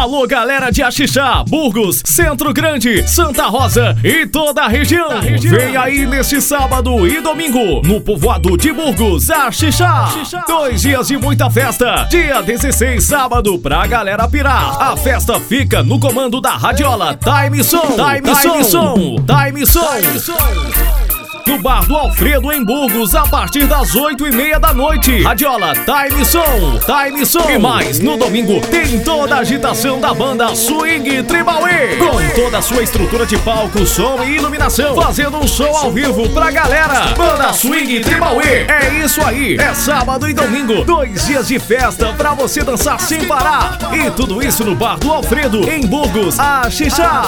Alô, galera de Axixá, Burgos, Centro Grande, Santa Rosa e toda a região. Vem aí neste sábado e domingo, no povoado de Burgos, Axixá. Dois dias de muita festa. Dia 16, sábado, pra galera pirar. A festa fica no comando da Radiola Time Som. Time Som. Time Som no Bar do Alfredo em Burgos a partir das oito e meia da noite. Radiola Time Som, Time Som. E mais, no domingo tem toda a agitação da banda Swing Tribal E. Com toda a sua estrutura de palco, som e iluminação. Fazendo um show ao vivo pra galera. Banda Swing Tribal E. É isso aí, é sábado e domingo. Dois dias de festa pra você dançar sem parar. E tudo isso no Bar do Alfredo em Burgos, a Xixá.